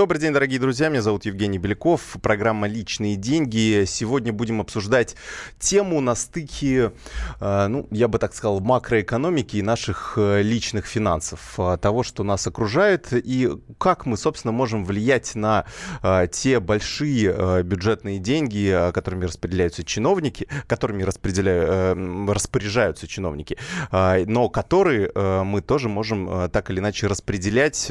Добрый день, дорогие друзья. Меня зовут Евгений Беляков. Программа «Личные деньги». Сегодня будем обсуждать тему на стыке, э, ну, я бы так сказал, макроэкономики и наших э, личных финансов. Э, того, что нас окружает, и как мы, собственно, можем влиять на те большие бюджетные деньги, которыми распределяются чиновники, которыми распределяют, распоряжаются чиновники, но которые мы тоже можем так или иначе распределять,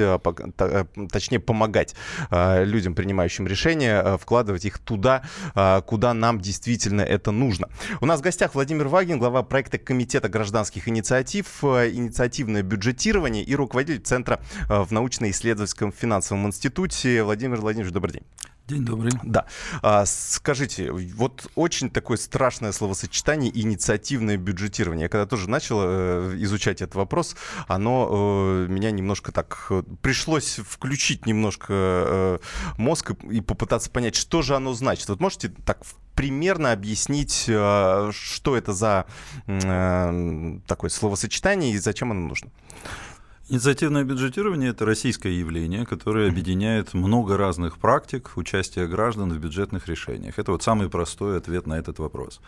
точнее, помогать людям, принимающим решения, э, вкладывать их туда, э, куда нам действительно это нужно. У нас в гостях Владимир Вагин, глава проекта Комитета гражданских инициатив, инициативное бюджетирование и руководитель Центра в научно-исследовательском финансовом институте. Владимир Владимирович, добрый день. День добрый. Да. А, скажите, вот очень такое страшное словосочетание инициативное бюджетирование. Я когда тоже начал э, изучать этот вопрос, оно э, меня немножко так э, пришлось включить немножко э, мозг и, и попытаться понять, что же оно значит. Вот можете так примерно объяснить, э, что это за э, такое словосочетание и зачем оно нужно? Инициативное бюджетирование – это российское явление, которое объединяет много разных практик участия граждан в бюджетных решениях. Это вот самый простой ответ на этот вопрос.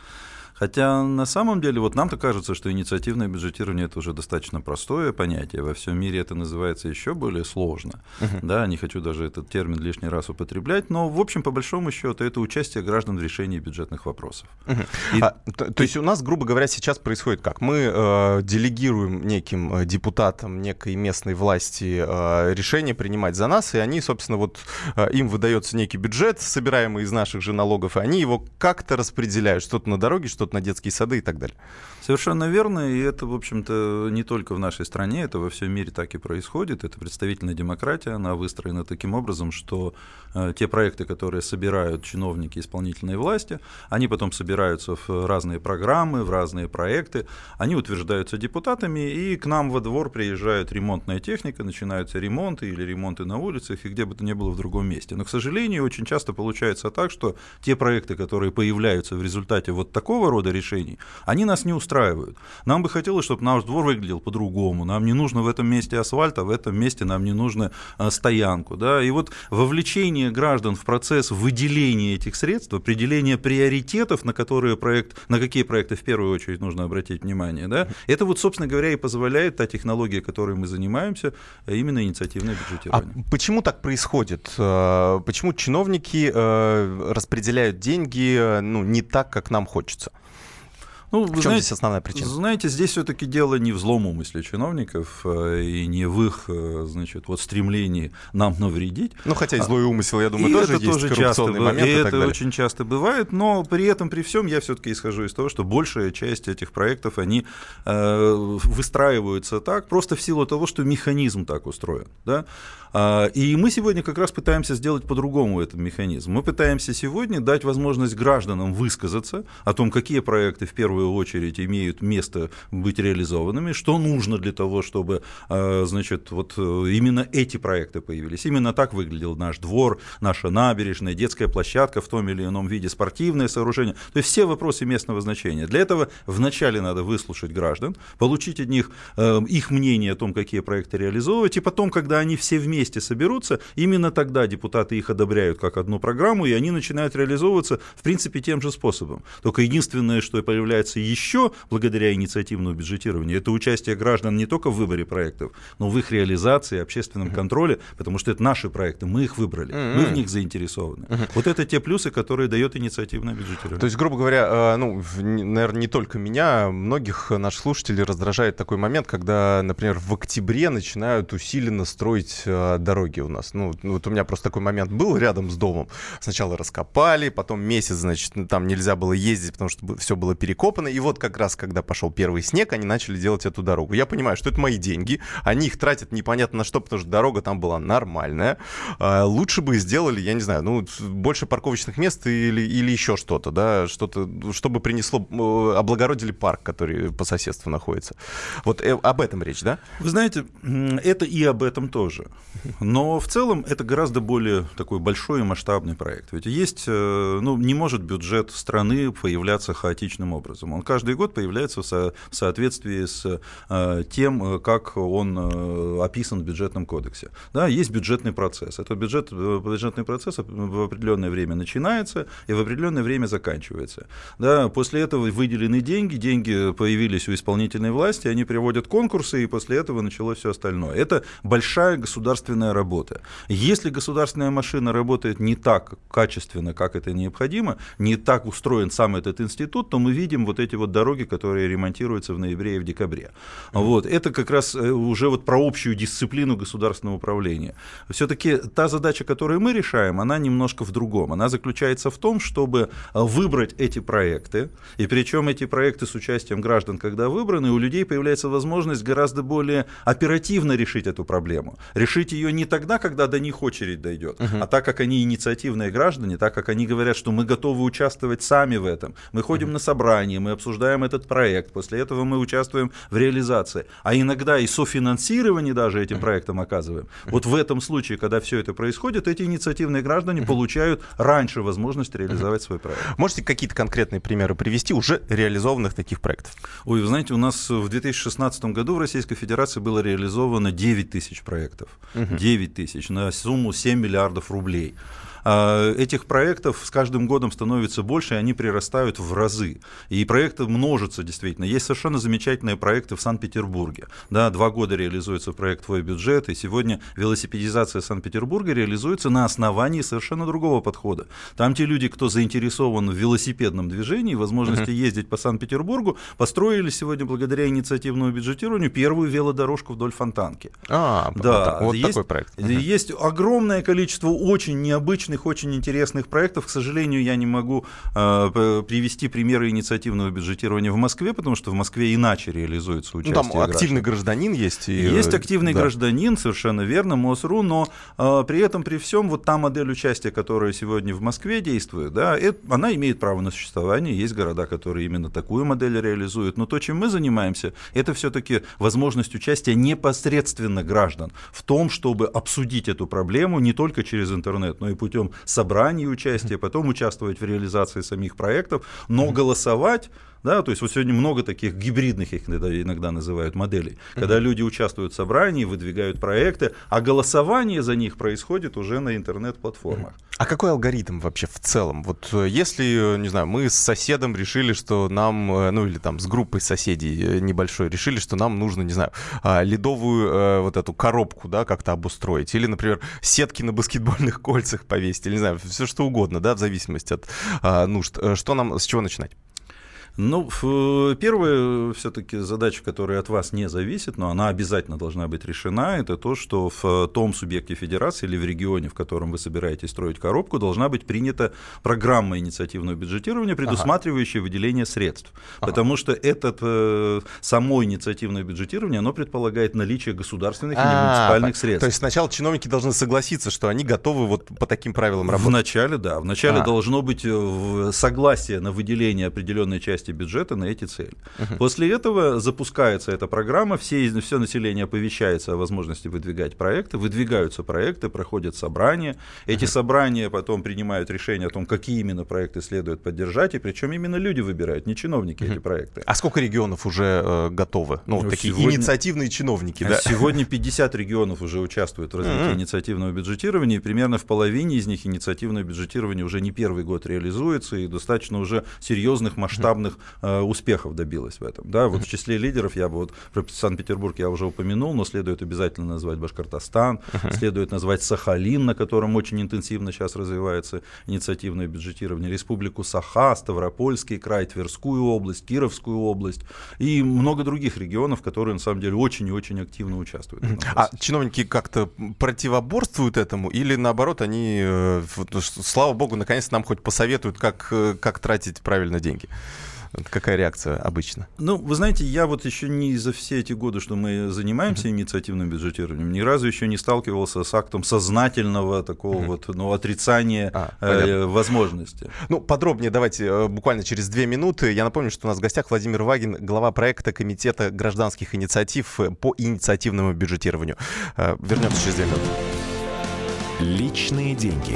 Хотя на самом деле вот нам-то кажется, что инициативное бюджетирование это уже достаточно простое понятие. Во всем мире это называется еще более сложно. Uh-huh. Да, не хочу даже этот термин лишний раз употреблять, но в общем по большому счету это участие граждан в решении бюджетных вопросов. Uh-huh. И, а, то, то есть у нас, грубо говоря, сейчас происходит как? Мы э, делегируем неким э, депутатам некой местной власти э, решение принимать за нас, и они, собственно, вот э, им выдается некий бюджет, собираемый из наших же налогов, и они его как-то распределяют, что-то на дороге, что-то на детские сады и так далее. Совершенно верно, и это, в общем-то, не только в нашей стране, это во всем мире так и происходит. Это представительная демократия, она выстроена таким образом, что э, те проекты, которые собирают чиновники исполнительной власти, они потом собираются в разные программы, в разные проекты, они утверждаются депутатами, и к нам во двор приезжает ремонтная техника, начинаются ремонты или ремонты на улицах, и где бы то ни было в другом месте. Но, к сожалению, очень часто получается так, что те проекты, которые появляются в результате вот такого рода решений, они нас не устраивают устраивают. Нам бы хотелось, чтобы наш двор выглядел по-другому. Нам не нужно в этом месте асфальт, а в этом месте нам не нужно а, стоянку. Да? И вот вовлечение граждан в процесс выделения этих средств, определения приоритетов, на, которые проект, на какие проекты в первую очередь нужно обратить внимание, да? это вот, собственно говоря, и позволяет та технология, которой мы занимаемся, а именно инициативное бюджетирование. А почему так происходит? Э, почему чиновники распределяют деньги ну, не так, как нам хочется? Ну, в чем знаете, здесь основная причина? Знаете, здесь все-таки дело не в злом умысле чиновников э, и не в их, э, значит, вот стремлении нам навредить. Ну, хотя и злой умысел, я думаю, и тоже это есть тоже часто, момент и, и это очень часто бывает, но при этом, при всем, я все-таки исхожу из того, что большая часть этих проектов, они э, выстраиваются так, просто в силу того, что механизм так устроен, да, а, и мы сегодня как раз пытаемся сделать по-другому этот механизм. Мы пытаемся сегодня дать возможность гражданам высказаться о том, какие проекты в первую очередь имеют место быть реализованными, что нужно для того, чтобы а, значит, вот э, именно эти проекты появились. Именно так выглядел наш двор, наша набережная, детская площадка в том или ином виде, спортивное сооружение. То есть все вопросы местного значения. Для этого вначале надо выслушать граждан, получить от них э, их мнение о том, какие проекты реализовывать, и потом, когда они все вместе соберутся, именно тогда депутаты их одобряют как одну программу, и они начинают реализовываться, в принципе, тем же способом. Только единственное, что появляется еще благодаря инициативному бюджетированию, это участие граждан не только в выборе проектов, но в их реализации, общественном контроле, потому что это наши проекты, мы их выбрали, мы в них заинтересованы. Вот это те плюсы, которые дает инициативное бюджетирование. То есть, грубо говоря, э, ну, наверное, не только меня, многих наших слушателей раздражает такой момент, когда, например, в октябре начинают усиленно строить э, дороги у нас. Ну, вот у меня просто такой момент был рядом с домом. Сначала раскопали, потом месяц, значит, ну, там нельзя было ездить, потому что все было перекопано. И вот как раз, когда пошел первый снег, они начали делать эту дорогу. Я понимаю, что это мои деньги, они их тратят непонятно на что, потому что дорога там была нормальная. А, лучше бы сделали, я не знаю, ну, больше парковочных мест или, или еще что-то, да, что-то, чтобы принесло, облагородили парк, который по соседству находится. Вот э, об этом речь, да? Вы знаете, это и об этом тоже. Но в целом это гораздо более такой большой и масштабный проект. Ведь есть, э, ну, не может бюджет страны появляться хаотичным образом. Образом. Он каждый год появляется в, со, в соответствии с э, тем, как он э, описан в бюджетном кодексе. Да, есть бюджетный процесс. Этот бюджет, бюджетный процесс в определенное время начинается и в определенное время заканчивается. Да, после этого выделены деньги, деньги появились у исполнительной власти, они приводят конкурсы, и после этого началось все остальное. Это большая государственная работа. Если государственная машина работает не так качественно, как это необходимо, не так устроен сам этот институт, то мы видим вот эти вот дороги, которые ремонтируются в ноябре и в декабре. Mm-hmm. Вот. Это как раз э, уже вот про общую дисциплину государственного управления. Все-таки та задача, которую мы решаем, она немножко в другом. Она заключается в том, чтобы выбрать эти проекты, и причем эти проекты с участием граждан, когда выбраны, у людей появляется возможность гораздо более оперативно решить эту проблему. Решить ее не тогда, когда до них очередь дойдет, uh-huh. а так как они инициативные граждане, так как они говорят, что мы готовы участвовать сами в этом. Мы ходим uh-huh. на собрания, мы обсуждаем этот проект, после этого мы участвуем в реализации. А иногда и софинансирование даже этим проектом оказываем. Вот в этом случае, когда все это происходит, эти инициативные граждане получают раньше возможность реализовать свой проект. Можете какие-то конкретные примеры привести уже реализованных таких проектов? Ой, вы знаете, у нас в 2016 году в Российской Федерации было реализовано 9 тысяч проектов. Uh-huh. 9 тысяч на сумму 7 миллиардов рублей. А, этих проектов с каждым годом становится больше, и они прирастают в разы. И проекты множатся действительно. Есть совершенно замечательные проекты в Санкт-Петербурге. Да, два года реализуется проект «Твой бюджет», и сегодня велосипедизация Санкт-Петербурга реализуется на основании совершенно другого подхода. Там те люди, кто заинтересован в велосипедном движении, возможности uh-huh. ездить по Санкт-Петербургу, построили сегодня благодаря инициативному бюджетированию первую велодорожку вдоль Фонтанки. А, да, вот есть, такой проект. Uh-huh. Есть огромное количество очень необычных различных очень интересных проектов. К сожалению, я не могу э, привести примеры инициативного бюджетирования в Москве, потому что в Москве иначе реализуется участие. Ну, там активный гражданин есть. И, есть активный да. гражданин, совершенно верно, МОСРУ, но э, при этом, при всем, вот та модель участия, которая сегодня в Москве действует, да, это, она имеет право на существование. Есть города, которые именно такую модель реализуют. Но то, чем мы занимаемся, это все-таки возможность участия непосредственно граждан в том, чтобы обсудить эту проблему не только через интернет, но и путем путем собраний участия, потом участвовать в реализации самих проектов, но голосовать да, то есть вот сегодня много таких гибридных, их иногда, называют моделей, когда люди участвуют в собрании, выдвигают проекты, а голосование за них происходит уже на интернет-платформах. А какой алгоритм вообще в целом? Вот э, если, не знаю, мы с соседом решили, что нам, э, ну или там с группой соседей э, небольшой решили, что нам нужно, не знаю, а, ледовую вот эту коробку, да, как-то обустроить, или, например, сетки на баскетбольных кольцах повесить, или, не знаю, все что угодно, да, в зависимости от а, нужд. Что нам, с чего начинать? Ну, первая все-таки задача, которая от вас не зависит, но она обязательно должна быть решена, это то, что в том субъекте федерации или в регионе, в котором вы собираетесь строить коробку, должна быть принята программа инициативного бюджетирования, предусматривающая ага. выделение средств. Ага. Потому что это э, само инициативное бюджетирование, оно предполагает наличие государственных и а, муниципальных средств. То есть сначала чиновники должны согласиться, что они готовы вот по таким правилам работать? Вначале, да. Вначале а. должно быть э, согласие на выделение определенной части части бюджета на эти цели. Uh-huh. После этого запускается эта программа, все, все население оповещается о возможности выдвигать проекты, выдвигаются проекты, проходят собрания. Эти uh-huh. собрания потом принимают решение о том, какие именно проекты следует поддержать, и причем именно люди выбирают, не чиновники uh-huh. эти проекты. А сколько регионов уже э, готовы? Ну, ну такие сегодня, инициативные чиновники, да? Сегодня 50 регионов уже участвуют в развитии uh-huh. инициативного бюджетирования, и примерно в половине из них инициативное бюджетирование уже не первый год реализуется, и достаточно уже серьезных масштабных определенных э, успехов добилась в этом. Да, вот в числе лидеров я бы вот про Санкт-Петербург я уже упомянул, но следует обязательно назвать Башкортостан, uh-huh. следует назвать Сахалин, на котором очень интенсивно сейчас развивается инициативное бюджетирование, Республику Саха, Ставропольский край, Тверскую область, Кировскую область и много других регионов, которые на самом деле очень и очень активно участвуют. А чиновники как-то противоборствуют этому или наоборот они, э, слава богу, наконец нам хоть посоветуют, как, э, как тратить правильно деньги? Какая реакция обычно? Ну, вы знаете, я вот еще не за все эти годы, что мы занимаемся инициативным бюджетированием, ни разу еще не сталкивался с актом сознательного такого вот ну, отрицания а, э, возможности. Ну, подробнее давайте э, буквально через две минуты. Я напомню, что у нас в гостях Владимир Вагин, глава проекта Комитета гражданских инициатив по инициативному бюджетированию. Э, вернемся через две минуты. Личные деньги.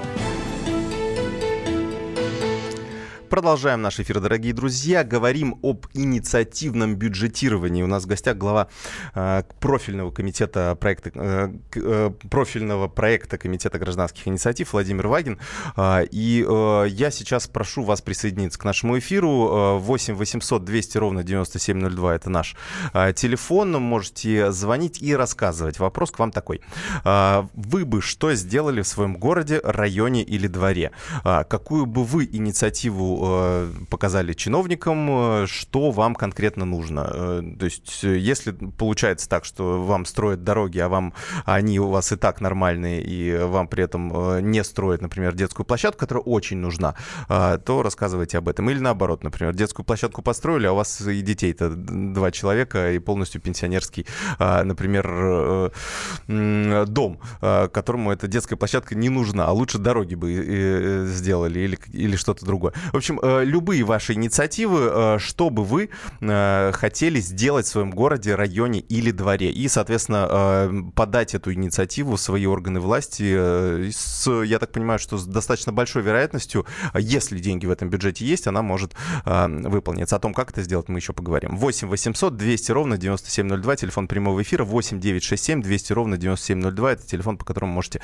Продолжаем наш эфир, дорогие друзья. Говорим об инициативном бюджетировании. У нас в гостях глава э, профильного комитета проекта, э, э, профильного проекта Комитета гражданских инициатив Владимир Вагин. Э, и э, я сейчас прошу вас присоединиться к нашему эфиру. Э, 8 800 200 ровно 9702 это наш э, телефон. Можете звонить и рассказывать. Вопрос к вам такой. Э, вы бы что сделали в своем городе, районе или дворе? Э, какую бы вы инициативу Э, показали чиновникам, э, что вам конкретно нужно. Э, то есть, если получается так, что вам строят дороги, а вам они у вас и так нормальные, и вам при этом не строят, например, детскую площадку, которая очень нужна, то рассказывайте об этом. Или наоборот, например, детскую площадку построили, а у вас и детей-то два человека, и полностью пенсионерский, например, дом, которому эта детская площадка не нужна, а лучше дороги бы сделали или, или что-то другое. В общем, общем, э, любые ваши инициативы, э, что бы вы э, хотели сделать в своем городе, районе или дворе. И, соответственно, подать эту инициативу в свои органы власти с, я так понимаю, что с достаточно большой вероятностью, если деньги в этом бюджете есть, она может выполниться. О том, как это сделать, мы еще поговорим. 8 800 200 ровно 9702, телефон прямого эфира, 8 967 200 ровно 9702, это телефон, по которому можете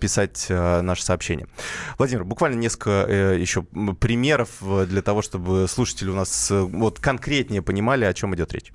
писать наше сообщение. Владимир, буквально несколько еще примеров примеров э, для того, чтобы слушатели у нас э, вот конкретнее понимали, о чем идет речь?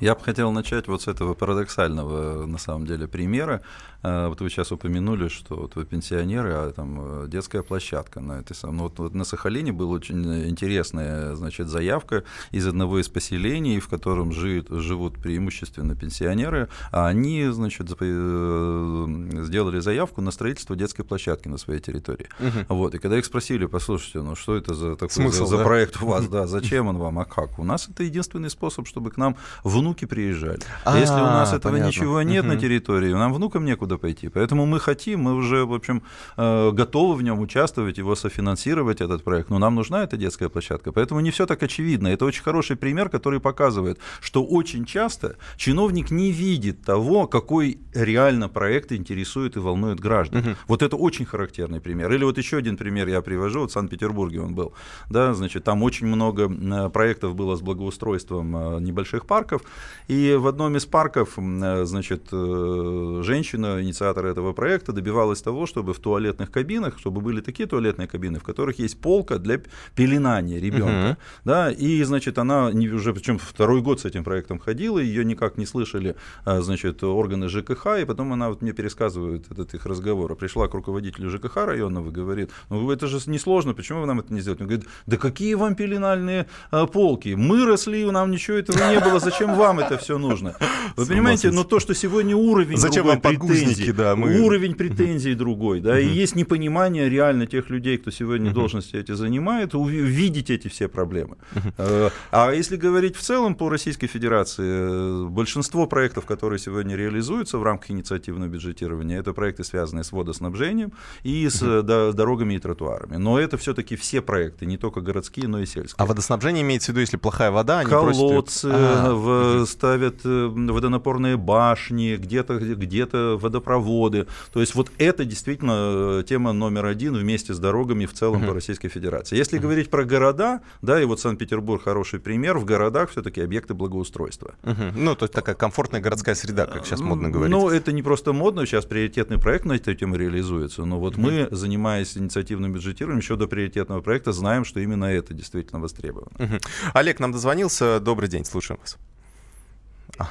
Я бы хотел начать вот с этого парадоксального, на самом деле, примера. А, вот вы сейчас упомянули, что вот вы пенсионеры, а там э, детская площадка на этой самой. Ну, вот, вот на Сахалине была очень интересная, значит, заявка из одного из поселений, в котором живут, живут преимущественно пенсионеры, а они, значит, э, сделали заявку на строительство детской площадки на своей территории. Угу. Вот, и когда их спросили, послушайте, ну что это за такой Смысл, за, да? за проект у вас, да, зачем он вам, а как? У нас это единственный способ, чтобы к нам внуки приезжали. А, Если у нас этого понятно. ничего нет угу. на территории, нам внукам некуда некуда пойти. Поэтому мы хотим, мы уже, в общем, э, готовы в нем участвовать, его софинансировать, этот проект. Но нам нужна эта детская площадка. Поэтому не все так очевидно. Это очень хороший пример, который показывает, что очень часто чиновник не видит того, какой реально проект интересует и волнует граждан. Угу. Вот это очень характерный пример. Или вот еще один пример я привожу. Вот в Санкт-Петербурге он был. Да, значит, там очень много э, проектов было с благоустройством э, небольших парков. И в одном из парков, значит, женщина инициатор этого проекта, добивалась того, чтобы в туалетных кабинах, чтобы были такие туалетные кабины, в которых есть полка для пеленания ребенка. Угу. Да, и, значит, она уже, причем второй год с этим проектом ходила, ее никак не слышали, а, значит, органы ЖКХ, и потом она вот мне пересказывает этот их разговор. Пришла к руководителю ЖКХ районного и говорит, ну это же несложно, почему вы нам это не сделаете? Он говорит, да какие вам пеленальные а, полки? Мы росли, нам ничего этого не было, зачем вам это все нужно? Вы понимаете, но то, что сегодня уровень Зачем вам претензий, претензии, да, мы... уровень претензий другой, да, и есть непонимание реально тех людей, кто сегодня должности эти занимает, увидеть эти все проблемы. Э, а если говорить в целом по Российской Федерации, э, большинство проектов, которые сегодня реализуются в рамках инициативного бюджетирования, это проекты, связанные с водоснабжением и с дорогами и тротуарами. Но это все-таки все проекты, не только городские, но и сельские. А водоснабжение имеется в виду, если плохая вода, они Колодцы, а, ставят э, водонапорные башни, где-то где-то водопровод заводы. То есть вот это действительно э, тема номер один вместе с дорогами в целом uh-huh. по Российской Федерации. Если uh-huh. говорить про города, да, и вот Санкт-Петербург хороший пример, в городах все-таки объекты благоустройства. Uh-huh. Ну, то есть такая комфортная городская среда, как сейчас модно говорить. Ну, это не просто модно, сейчас приоритетный проект на эту тему реализуется, но вот uh-huh. мы, занимаясь инициативным бюджетированием, еще до приоритетного проекта знаем, что именно это действительно востребовано. Uh-huh. Олег нам дозвонился. Добрый день, слушаем вас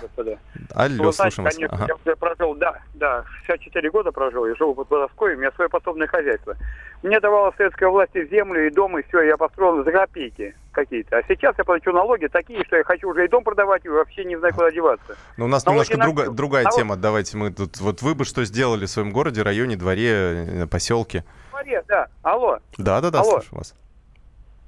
господа. Алло, ну, слушаем знаете, конечно, ага. я прожил, да, да, 64 года прожил, я живу под Подоской, у меня свое подсобное хозяйство. Мне давала советская власть землю и дом, и все, я построил за копейки. какие-то. А сейчас я плачу налоги такие, что я хочу уже и дом продавать, и вообще не знаю, куда деваться. Но у нас Налоги немножко на друга- другая Налог- тема. Давайте мы тут... Вот вы бы что сделали в своем городе, районе, дворе, э, поселке? Смотри, Да, алло. Да-да-да, слышу вас.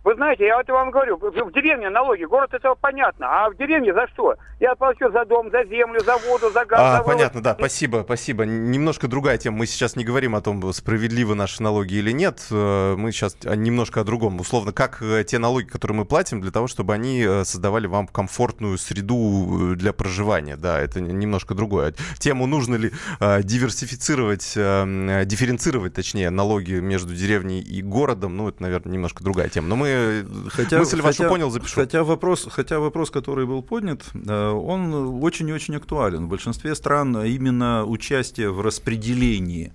Вы знаете, я это вам говорю, в деревне налоги, город это понятно, а в деревне за что? Я плачу за дом, за землю, за воду, за газ, А, за понятно, да, спасибо, спасибо. Немножко другая тема. Мы сейчас не говорим о том, справедливы наши налоги или нет. Э, Мы сейчас о- немножко о другом. Условно, как э, те налоги, которые мы платим, для того, чтобы они э, создавали вам комфортную среду для проживания. Да, это немножко другое. Тему, нужно ли диверсифицировать, дифференцировать, точнее, налоги между деревней и городом, ну, это, наверное, немножко другая тема. Но мы э, мысль вашу хотя- понял, запишу. Хотя вопрос, хотя вопрос, который был поднят, э, он очень и очень актуален. В большинстве стран именно участие в распределении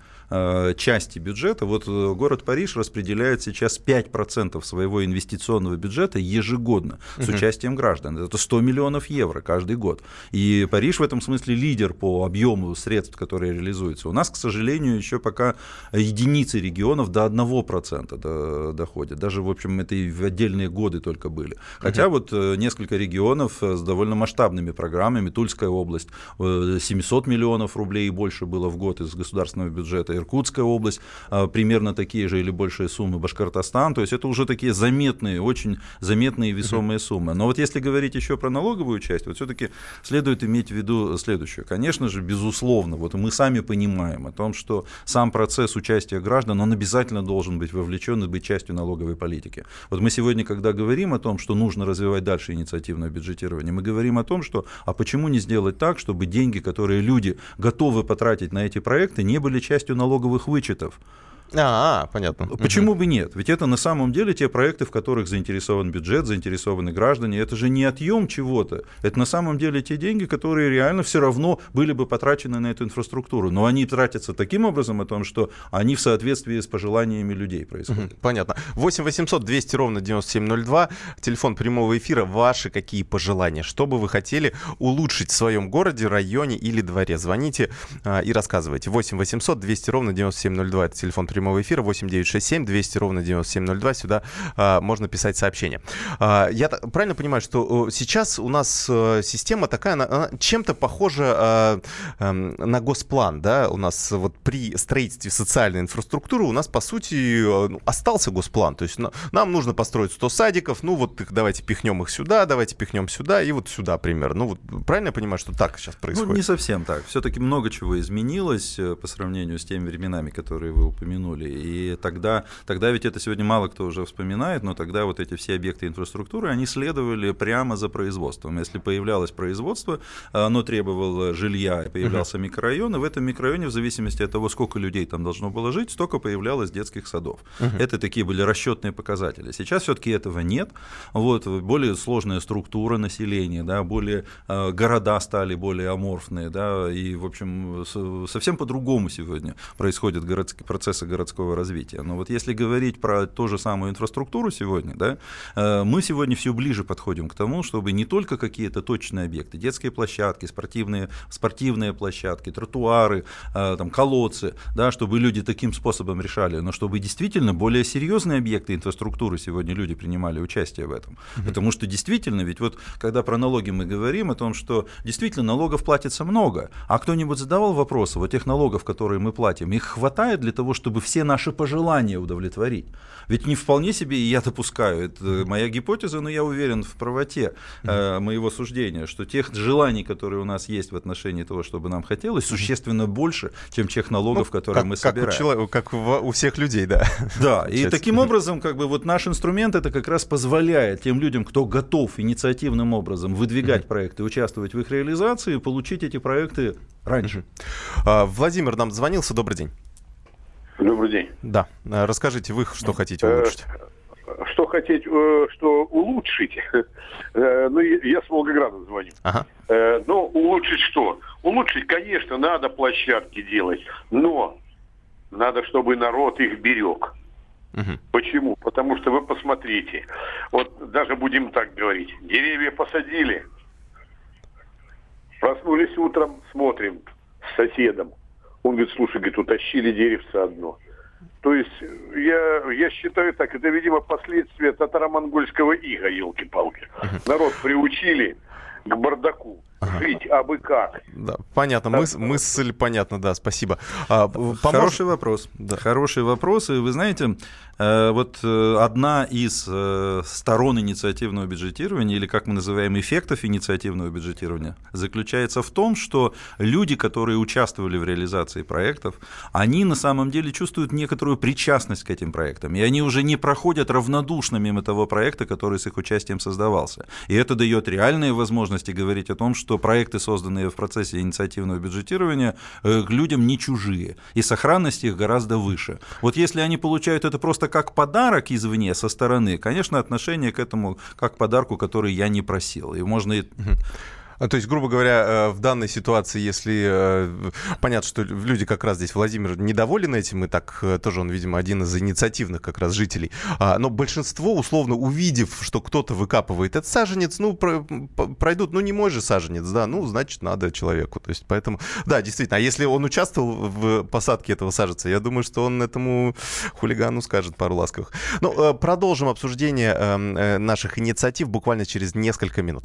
части бюджета. Вот э, город Париж распределяет сейчас 5% своего инвестиционного бюджета ежегодно с участием граждан. Это 100 миллионов евро каждый год. И Париж в этом смысле лидер по объему средств, которые реализуются. У нас, к сожалению, еще пока единицы регионов до 1% до- доходят. Даже, в общем, это и в отдельные годы только были. Хотя вот э, несколько регионов э, с довольно масштабными программами. Тульская область э, 700 миллионов рублей и больше было в год из государственного бюджета. Иркутская область э, примерно такие же или большие суммы. Башкортостан. То есть это уже такие заметные, очень заметные и весомые суммы. Но вот если говорить еще про налоговую часть, вот все-таки следует иметь в виду следующее. Конечно же, безусловно, вот мы сами понимаем о том, что сам процесс участия граждан, он обязательно должен быть вовлечен и быть частью налоговой политики. Вот мы сегодня, когда говорим о том, что нужно развивать дальше инициативное бюджетирование, мы говорим о том, что а почему не сделать так, чтобы деньги, которые люди готовы потратить на эти проекты, не были частью налоговых вычетов. А, а, понятно. Почему бы нет? Ведь это на самом деле те проекты, в которых заинтересован бюджет, заинтересованы граждане. Это же не отъем чего-то. Это на самом деле те деньги, которые реально все равно были бы потрачены на эту инфраструктуру. Но они тратятся таким образом, о том, что они в соответствии с пожеланиями людей происходят. Мгм, Понятно. 8 800 200 ровно 9702. Телефон прямого эфира. Ваши какие пожелания? Что бы вы хотели улучшить в своем городе, районе или дворе? Звоните а, и рассказывайте. 8 800 200 ровно 9702. Это телефон прямого эфира. 8 967 200 ровно 9702. Сюда а, можно писать сообщения. А, я правильно понимаю, что сейчас у нас э, система такая, она, она чем-то похожа а, эм, на госплан, да? У нас вот при строительстве социальной инфраструктуры у нас, по сути, ну, остался госплан. То есть на- нам нужно построить 100 садиков, ну вот их давайте пихнем их сюда, давайте пихнем сюда и вот сюда примерно. Ну вот правильно я понимаю, что так сейчас происходит? Ну, не совсем так. Все-таки много чего изменилось э, по сравнению с теми временами, которые вы упомянули. И тогда, тогда ведь это сегодня мало кто уже вспоминает, но тогда вот эти все объекты инфраструктуры, они следовали прямо за производством. Если появлялось производство, оно требовало жилья, появлялся микрорайон, и в этом микрорайоне, в зависимости от того, сколько людей там должно было жить, столько появлялось детских садов. Это такие были расчетные показатели. Сейчас все-таки этого нет. Вот, более сложная структура населения, да, более э, города стали более аморфные, да, и, в общем, совсем по-другому сегодня происходят городские процессы городского развития. Но вот если говорить про ту же самую инфраструктуру сегодня, да, э, мы сегодня все ближе подходим к тому, чтобы не только какие-то точные объекты, детские площадки, спортивные, спортивные площадки, тротуары, э, там, колодцы, да, чтобы люди таким способом решали, но чтобы действительно более серьезные объекты инфраструктуры сегодня люди принимали участие в этом. Потому что действительно, ведь вот когда про налоги мы говорим о том, что действительно налогов платится много, а кто-нибудь задавал вопрос, вот тех налогов, которые мы платим, их хватает для того, чтобы все наши пожелания удовлетворить? Ведь не вполне себе, и я допускаю, это моя гипотеза, но я уверен в правоте э, моего суждения, что тех желаний, которые у нас есть в отношении того, чтобы нам хотелось, существенно больше, чем тех налогов, которые Ну, как, мы как собираем. у, человека- как у, всех людей, да. Да, и таким образом, как бы вот наш инструмент это как раз позволяет тем людям, кто готов инициативным образом выдвигать проекты, участвовать в их реализации, получить эти проекты раньше. А, Владимир нам звонился. Добрый день. Добрый день. Да. А, Расскажите, вы что хотите Э, улучшить? Что хотеть, э, что улучшить? Э, Ну, я с Волгограда звоню. Ага. Э, Ну, улучшить что? Улучшить, конечно, надо площадки делать, но надо, чтобы народ их берег. Почему? Потому что вы посмотрите, вот даже будем так говорить, деревья посадили, проснулись утром, смотрим с соседом. Он говорит, слушай, говорит, утащили деревце одно. То есть я, я считаю так, это, видимо, последствия татаро-монгольского ига, елки-палки. Народ приучили к бардаку. Жить абы как. Да, понятно, мыс- мысль понятна, да, спасибо. А, помож- Хороший вопрос. Да. Хороший вопрос. И вы знаете, э, вот э, одна из э, сторон инициативного бюджетирования, или как мы называем эффектов инициативного бюджетирования, заключается в том, что люди, которые участвовали в реализации проектов, они на самом деле чувствуют некоторую причастность к этим проектам. И они уже не проходят равнодушно мимо того проекта, который с их участием создавался. И это дает реальные возможности говорить о том, что проекты, созданные в процессе инициативного бюджетирования, э, к людям не чужие, и сохранность их гораздо выше. Вот если они получают это просто как подарок извне, со стороны, конечно, отношение к этому как подарку, который я не просил. И можно То есть, грубо говоря, э, в данной ситуации, если э, понятно, что люди как раз здесь, Владимир, недоволен этим, и так э, тоже он, видимо, один из инициативных как раз жителей, А, но большинство, условно, увидев, что кто-то выкапывает этот саженец, ну, пройдут, ну, не мой же саженец, да, ну, значит, надо человеку. То есть, поэтому, да, действительно, а если он участвовал в посадке этого саженца, я думаю, что он этому хулигану скажет пару ласковых. Ну, продолжим обсуждение э, э, наших инициатив буквально через несколько минут.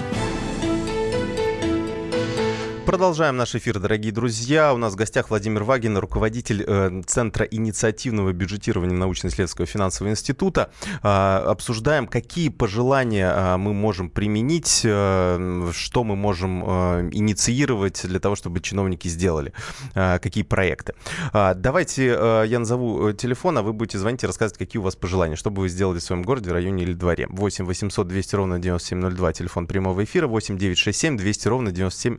Продолжаем наш эфир, дорогие друзья. У нас в гостях Владимир Вагин, руководитель э, Центра инициативного бюджетирования научно-исследовательского финансового института. А, обсуждаем, какие пожелания а, мы можем применить, э, что мы можем э, инициировать для того, чтобы чиновники сделали, а, какие проекты. А, давайте э, я назову э, телефон, а вы будете звонить и рассказывать, какие у вас пожелания, что бы вы сделали в своем городе, районе или дворе. 8 800 200 ровно 9702, телефон прямого эфира, 8 967 200 ровно 97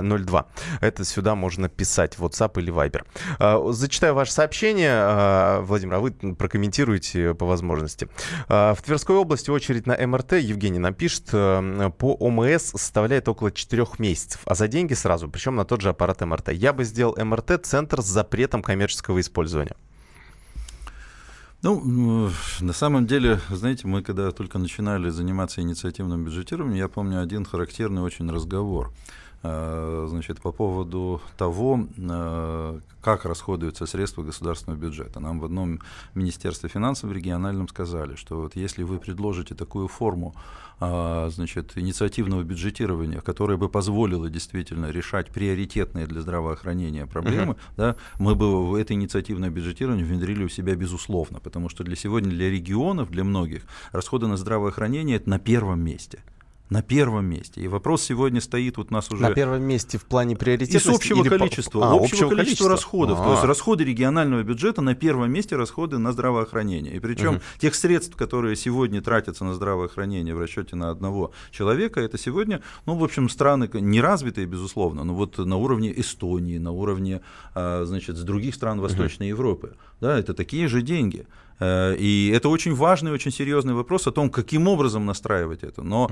а, 02. Это сюда можно писать, в WhatsApp или Viber. А, Зачитаю ваше сообщение, а, Владимир, а вы прокомментируете по возможности. А, В Тверской области очередь на МРТ, Евгений нам пишет, э, по ОМС составляет около 4 месяцев, а за деньги сразу, причем на тот же аппарат МРТ. Я бы сделал МРТ-центр с запретом коммерческого использования. Ну, на самом деле, знаете, мы когда только начинали заниматься инициативным бюджетированием, я помню один характерный очень разговор. Э, Значит, по поводу того, э, как расходуются средства государственного бюджета. Нам в одном Министерстве финансов региональном сказали, что вот если вы предложите такую форму а, значит, инициативного бюджетирования, которое бы позволило действительно решать приоритетные для здравоохранения проблемы, да, мы бы в это инициативное бюджетирование внедрили у себя безусловно, потому что для сегодня для регионов, для многих, расходы на здравоохранение это на первом месте. На первом месте. И вопрос сегодня стоит вот у нас уже... На первом месте в плане приоритетности? Из общего или количества, А, общего, количества расходов. То есть А. расходы регионального бюджета на первом месте расходы на здравоохранение. И причем Мгм. тех средств, которые сегодня тратятся на здравоохранение в расчете на одного человека, это сегодня, ну, в общем, страны неразвитые, безусловно, но вот на уровне Эстонии, на уровне, а, значит, с других стран Восточной Европы. Да, это такие же деньги. Э, И это очень важный, очень серьезный вопрос о том, каким образом настраивать это. Но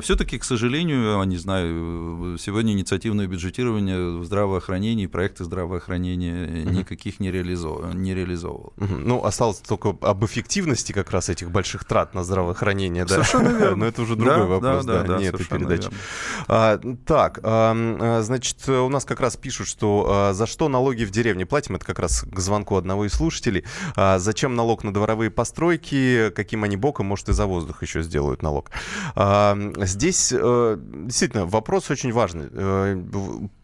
все-таки, к сожалению, не знаю, э, сегодня инициативное бюджетирование в здравоохранении, проекты здравоохранения никаких не, реализов... не реализовывал. Ну, осталось только об эффективности как раз этих больших трат на здравоохранение, да. Совершенно верно. Но это уже другой Да, вопрос, да, да, да, не да, этой совершенно передачи. А, так, а, значит, у нас как раз пишут, что а, за что налоги в деревне платим, это как раз к звонку одного из слушателей. А, зачем налог на дворовые постройки, каким они боком, может, и за воздух еще сделают налог. А, здесь э, действительно вопрос очень важный.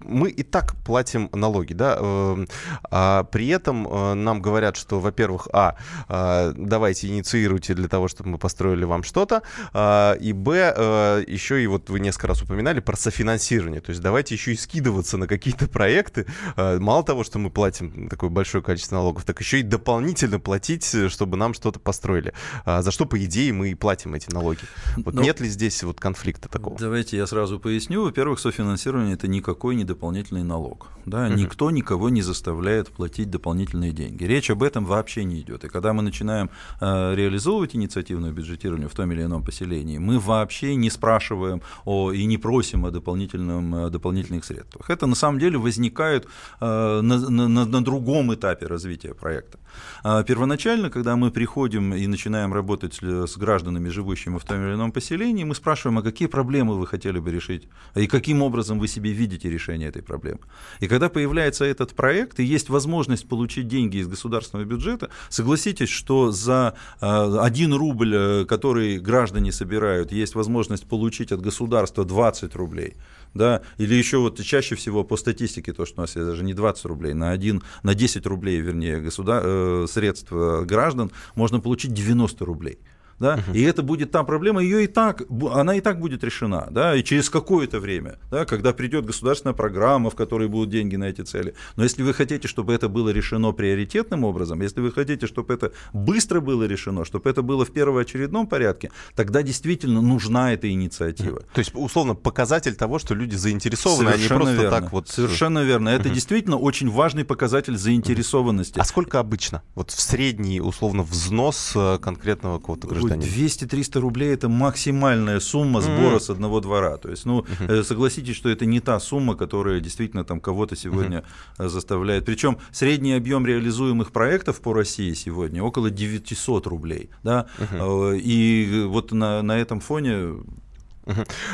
Мы и так платим налоги, да, э, а при этом э, нам говорят, что, во-первых, а, э, давайте инициируйте для того, чтобы мы построили вам что-то, э, и б, э, еще и вот вы несколько раз упоминали про софинансирование, то есть давайте еще и скидываться на какие-то проекты, мало того, что мы платим такое большое количество налогов, так еще и дополнительно платить, чтобы нам что-то построили, а, за что, по идее, мы и платим эти налоги. Вот Ну, нет ли здесь вот конфликта такого? Давайте я сразу поясню. Во-первых, софинансирование это никакой не дополнительный налог. Да? Мгм. Никто никого не заставляет платить дополнительные деньги. Речь об этом вообще не идет. И когда мы начинаем э, реализовывать инициативное бюджетирование в том или ином поселении, мы вообще не спрашиваем о, и не просим о дополнительном, э, дополнительных средствах. Это на самом деле возникает э, на, на- на- другом этапе развития проекта. А Первоначально, когда мы приходим и начинаем работать с с гражданами, живущими в том или ином поселении, мы спрашиваем, а какие проблемы вы хотели бы решить, и каким образом вы себе видите решение этой проблемы. И когда появляется этот проект, и есть возможность получить деньги из государственного бюджета, согласитесь, что за э, 1 рубль, э, который граждане собирают, есть возможность получить от государства 20 рублей. Да, или еще вот чаще всего по статистике, то, что у нас есть даже не 20 рублей, на, 1, на 10 рублей, вернее, государ... э, средств граждан можно получить 90 рублей. Да? И это будет та проблема, ее и так, она и так будет решена, да, и через какое-то время, да, когда придет государственная программа, в которой будут деньги на эти цели. Но если вы хотите, чтобы это было решено приоритетным образом, если вы хотите, чтобы это быстро было решено, чтобы это было в первоочередном порядке, тогда действительно нужна эта инициатива. То есть, условно, показатель того, что люди заинтересованы, а не Совершенно просто верно. так вот... Совершенно верно. Это действительно очень важный показатель заинтересованности. А сколько обычно? Вот в средний, условно, взнос э, конкретного какого-то Ой, гражданина? 200-300 рублей это максимальная сумма сбора Мгм. с одного двора. То есть, ну, э, согласитесь, что это не та сумма, которая действительно там кого-то сегодня э, заставляет. Причем средний объем реализуемых проектов по России сегодня около 900 рублей. Да? Э, И вот на, на этом фоне.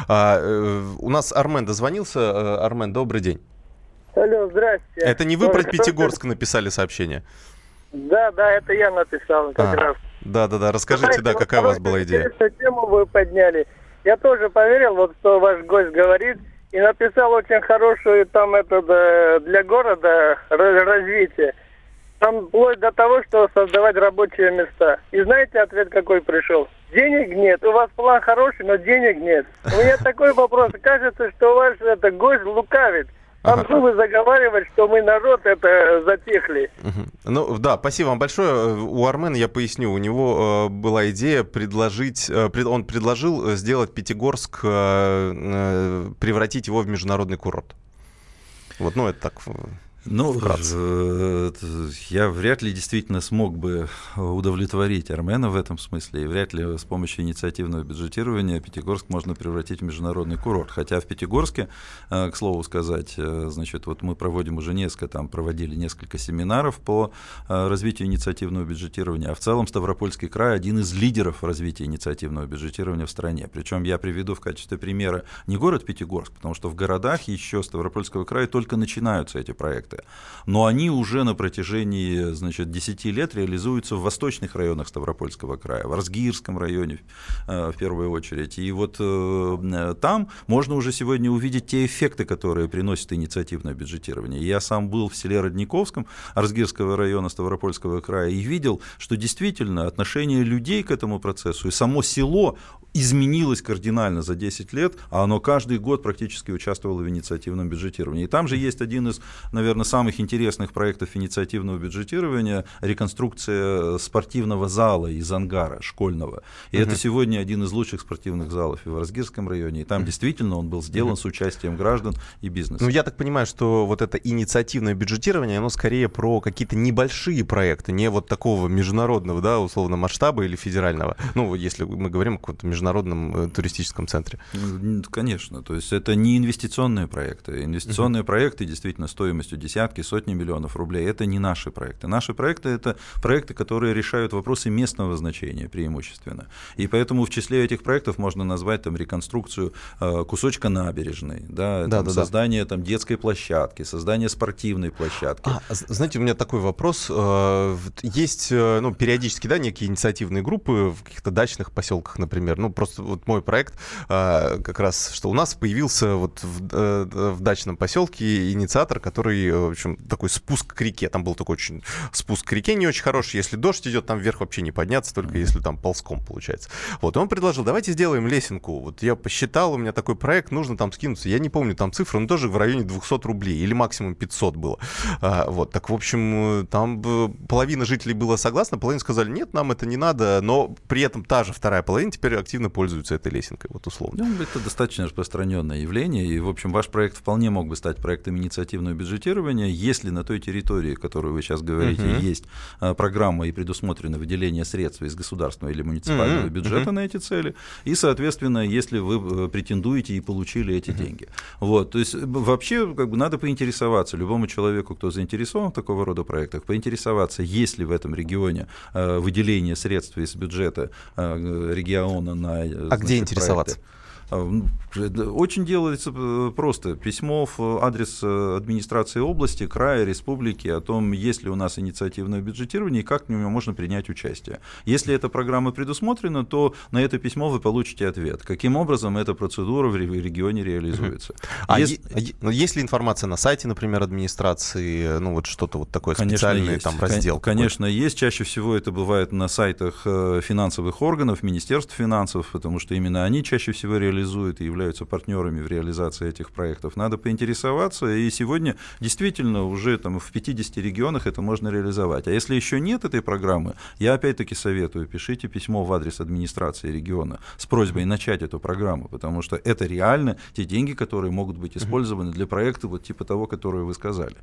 А, у нас Армен дозвонился. Армен, добрый день. Алло, здрасте. Это не вы про Пятигорск написали сообщение? Да, да, это я написал как А, раз. Да-да-да, расскажите, Знаете, да, вот какая у вас была идея? тему вы подняли. Я тоже поверил, вот что ваш гость говорит, и написал очень хорошую там это да, для города ра- развитие. Там вплоть до того, что создавать рабочие места. И знаете, ответ какой пришел? Денег нет. У вас план хороший, но денег нет. У меня такой вопрос. Кажется, что ваш это, гость лукавит. Там Ага. зубы заговаривать, что мы народ это затихли. Ну да, спасибо вам большое. У Армена я поясню, у него э, была идея предложить, э, он предложил э, сделать Пятигорск, э, э, превратить его в международный курорт. Вот, ну это так. Э, Ну, Вкратце. э, это я вряд ли действительно смог бы удовлетворить Армена в этом смысле, и вряд ли с помощью инициативного бюджетирования Пятигорск можно превратить в международный курорт. Хотя в Пятигорске, э, к слову сказать, э, значит, вот мы проводим уже несколько, там проводили несколько семинаров по э, развитию инициативного бюджетирования, а в целом Ставропольский край один из лидеров развития инициативного бюджетирования в стране. Причем я приведу в качестве примера не город Пятигорск, потому что в городах еще Ставропольского края только начинаются эти проекты, но они уже на протяжении значит, 10 лет реализуются в восточных районах Ставропольского края, в Арзгирском районе э, в первую очередь. И вот э, там можно уже сегодня увидеть те эффекты, которые приносит инициативное бюджетирование. Я сам был в селе Родниковском Арзгирского района Ставропольского края и видел, что действительно отношение людей к этому процессу и само село изменилось кардинально за 10 лет, а оно каждый год практически участвовало в инициативном бюджетировании. И там же есть один из, наверное, самых интересных проектов инициативного бюджетирования – реконструкция спортивного зала из ангара школьного. И Мгм. это сегодня один из лучших спортивных залов и в Разгирском районе. И там действительно он был сделан Мгм. с участием граждан и бизнеса. Ну, я так понимаю, что вот это инициативное бюджетирование, оно скорее про какие-то небольшие проекты, не вот такого международного, да, условно, масштаба или федерального. Ну, если мы говорим о каком-то международном э, туристическом центре. Конечно, то есть это не инвестиционные проекты. Инвестиционные проекты действительно стоимостью десятки, сотни миллионов рублей, это не наши проекты. Наши проекты это проекты, которые решают вопросы местного значения преимущественно. И поэтому в числе этих проектов можно назвать там реконструкцию э, кусочка набережной, да, там, Да-да-да. создание там детской площадки, создание спортивной площадки. А, знаете, у меня такой вопрос. Э, Есть, ну, периодически, да, некие инициативные группы в каких-то дачных поселках, например, ну, просто вот мой проект, а, как раз, что у нас появился вот в, э, в дачном поселке инициатор, который, в общем, такой спуск к реке. Там был такой очень спуск к реке не очень хороший. Если дождь идет, там вверх вообще не подняться, только если там ползком получается. Вот, и он предложил, давайте сделаем лесенку. Вот я посчитал, у меня такой проект, нужно там скинуться. Я не помню там цифру, но тоже в районе 200 рублей или максимум 500 было. А, вот, так, в общем, там половина жителей была согласна, половина сказали, нет, нам это не надо, но при этом та же вторая половина теперь активно пользуется этой лесенкой, вот условно. Ну, это достаточно распространенное явление, и, в общем, ваш проект вполне мог бы стать проектом инициативного бюджетирования, если на той территории, которую вы сейчас говорите, uh-huh. есть а, программа и предусмотрено выделение средств из государственного или муниципального uh-huh. бюджета uh-huh. на эти цели, и, соответственно, если вы э, претендуете и получили эти uh-huh. деньги. Вот, то есть вообще как бы надо поинтересоваться любому человеку, кто заинтересован в такого рода проектах, поинтересоваться, есть ли в этом регионе э, выделение средств из бюджета э, региона на А значит, где интересоваться? Проекты. А, ну, очень делается э, просто. Письмо в адрес э, администрации области, края, республики о том, есть ли у нас инициативное бюджетирование и как в нем можно принять участие. Если эта программа предусмотрена, то на это письмо вы получите ответ. Каким образом эта процедура в регионе реализуется. А есть, есть ли информация на сайте, например, администрации, ну вот что-то вот такое конечно, специальное, есть. там раздел? Конечно, есть. Чаще всего это бывает на сайтах э, финансовых органов, Министерств финансов, потому что именно они чаще всего реализуют реализуют и являются партнерами в реализации этих проектов. Надо поинтересоваться, и сегодня действительно уже там, в 50 регионах это можно реализовать. А если еще нет этой программы, я опять-таки советую, пишите письмо в адрес администрации региона с просьбой начать эту программу, потому что это реально те деньги, которые могут быть использованы для проекта вот типа того, который вы сказали.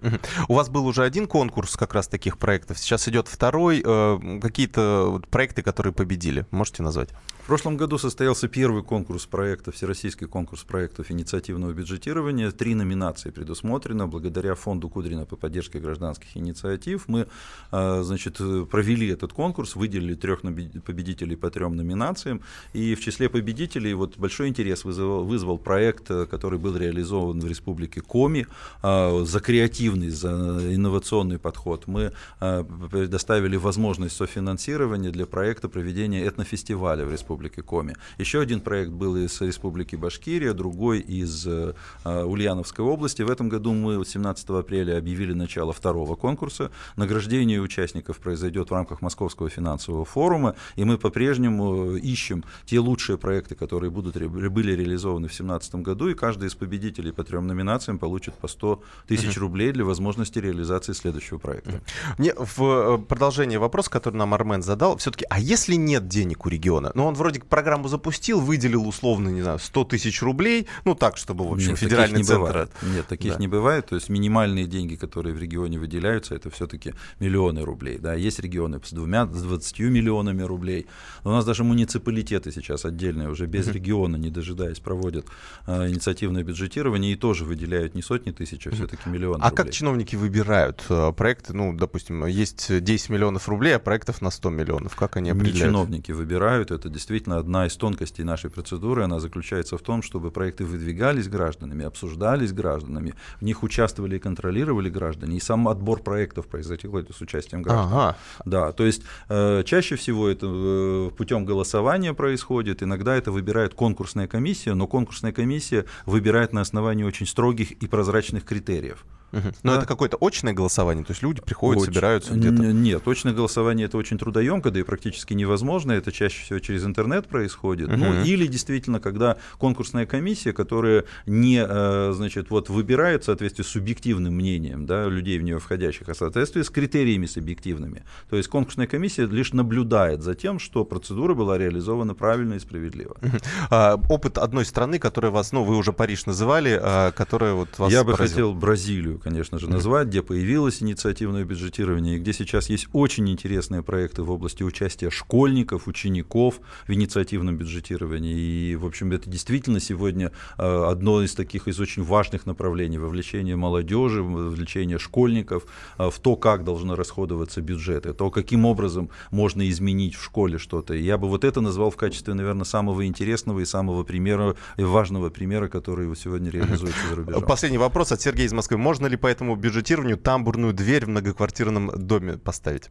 У вас был уже один конкурс как раз таких проектов, сейчас идет второй. Э, какие-то проекты, которые победили, можете назвать? В прошлом году состоялся первый конкурс проектов, всероссийский конкурс проектов инициативного бюджетирования. Три номинации предусмотрено. Благодаря фонду Кудрина по поддержке гражданских инициатив мы а, значит, провели этот конкурс, выделили трех победителей по трем номинациям. И в числе победителей вот большой интерес вызвал, вызвал проект, который был реализован в республике Коми а, за креативный, за инновационный подход. Мы а, предоставили возможность софинансирования для проекта проведения этнофестиваля в республике Коми. Еще один проект был из Республики Башкирия, другой из э, Ульяновской области. В этом году мы 17 апреля объявили начало второго конкурса. Награждение участников произойдет в рамках Московского финансового форума, и мы по-прежнему ищем те лучшие проекты, которые будут, были реализованы в 2017 году, и каждый из победителей по трем номинациям получит по 100 тысяч рублей для возможности реализации следующего проекта. Мне в э, продолжение вопроса, который нам Армен задал, все-таки, а если нет денег у региона? Ну, он вроде программу запустил, выделил условно, не знаю, 100 тысяч рублей, ну так, чтобы, в общем, Нет, федеральный не центр... Бывает. Нет, таких да. не бывает, то есть минимальные деньги, которые в регионе выделяются, это все-таки миллионы рублей, да, есть регионы с двумя, с 20 миллионами рублей, Но у нас даже муниципалитеты сейчас отдельные, уже без uh-huh. региона, не дожидаясь, проводят э, инициативное бюджетирование и тоже выделяют не сотни тысяч, а все-таки миллионы А рублей. как чиновники выбирают э, проекты, ну, допустим, есть 10 миллионов рублей, а проектов на 100 миллионов, как они определяют? Не чиновники выбирают, это действительно одна из тонкостей нашей процедуры, она заключается в том, чтобы проекты выдвигались гражданами, обсуждались гражданами, в них участвовали и контролировали граждане, и сам отбор проектов происходил это с участием граждан. Ага. Да, то есть э, чаще всего это э, путем голосования происходит, иногда это выбирает конкурсная комиссия, но конкурсная комиссия выбирает на основании очень строгих и прозрачных критериев. Угу. Но да. это какое-то очное голосование, то есть люди приходят, Оч... собираются где-то. Нет, очное голосование это очень трудоемко, да и практически невозможно. Это чаще всего через интернет происходит. Угу. Ну или действительно, когда конкурсная комиссия, которая не, э, значит, вот выбирает в соответствии с субъективным мнением, да, людей в нее входящих, а в соответствии с критериями субъективными. То есть конкурсная комиссия лишь наблюдает за тем, что процедура была реализована правильно и справедливо. Угу. А, опыт одной страны, которая вас, ну вы уже Париж называли, а, которая вот вас. Я бы хотел Бразилию конечно же, назвать, где появилось инициативное бюджетирование, и где сейчас есть очень интересные проекты в области участия школьников, учеников в инициативном бюджетировании. И, в общем, это действительно сегодня э, одно из таких из очень важных направлений вовлечения молодежи, вовлечения школьников э, в то, как должно расходоваться бюджет, и то, каким образом можно изменить в школе что-то. Я бы вот это назвал в качестве, наверное, самого интересного и самого примера, и важного примера, который сегодня реализуется за рубежом. Последний вопрос от Сергея из Москвы. Можно ли по этому бюджетированию тамбурную дверь в многоквартирном доме поставить?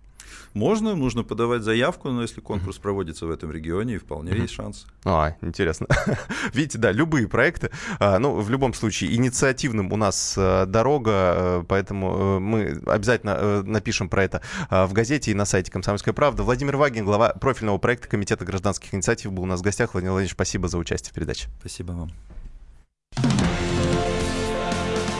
Можно, нужно подавать заявку, но если конкурс проводится в этом регионе, вполне есть шанс. А, интересно. Видите, да, любые проекты. А, ну, в любом случае, инициативным у нас а, дорога, а, поэтому а, мы обязательно напишем про это а, в газете и на сайте «Комсомольская правда». Владимир Вагин, глава профильного проекта Комитета гражданских инициатив, был у нас в гостях. Владимир Владимирович, спасибо за участие в передаче. Спасибо вам.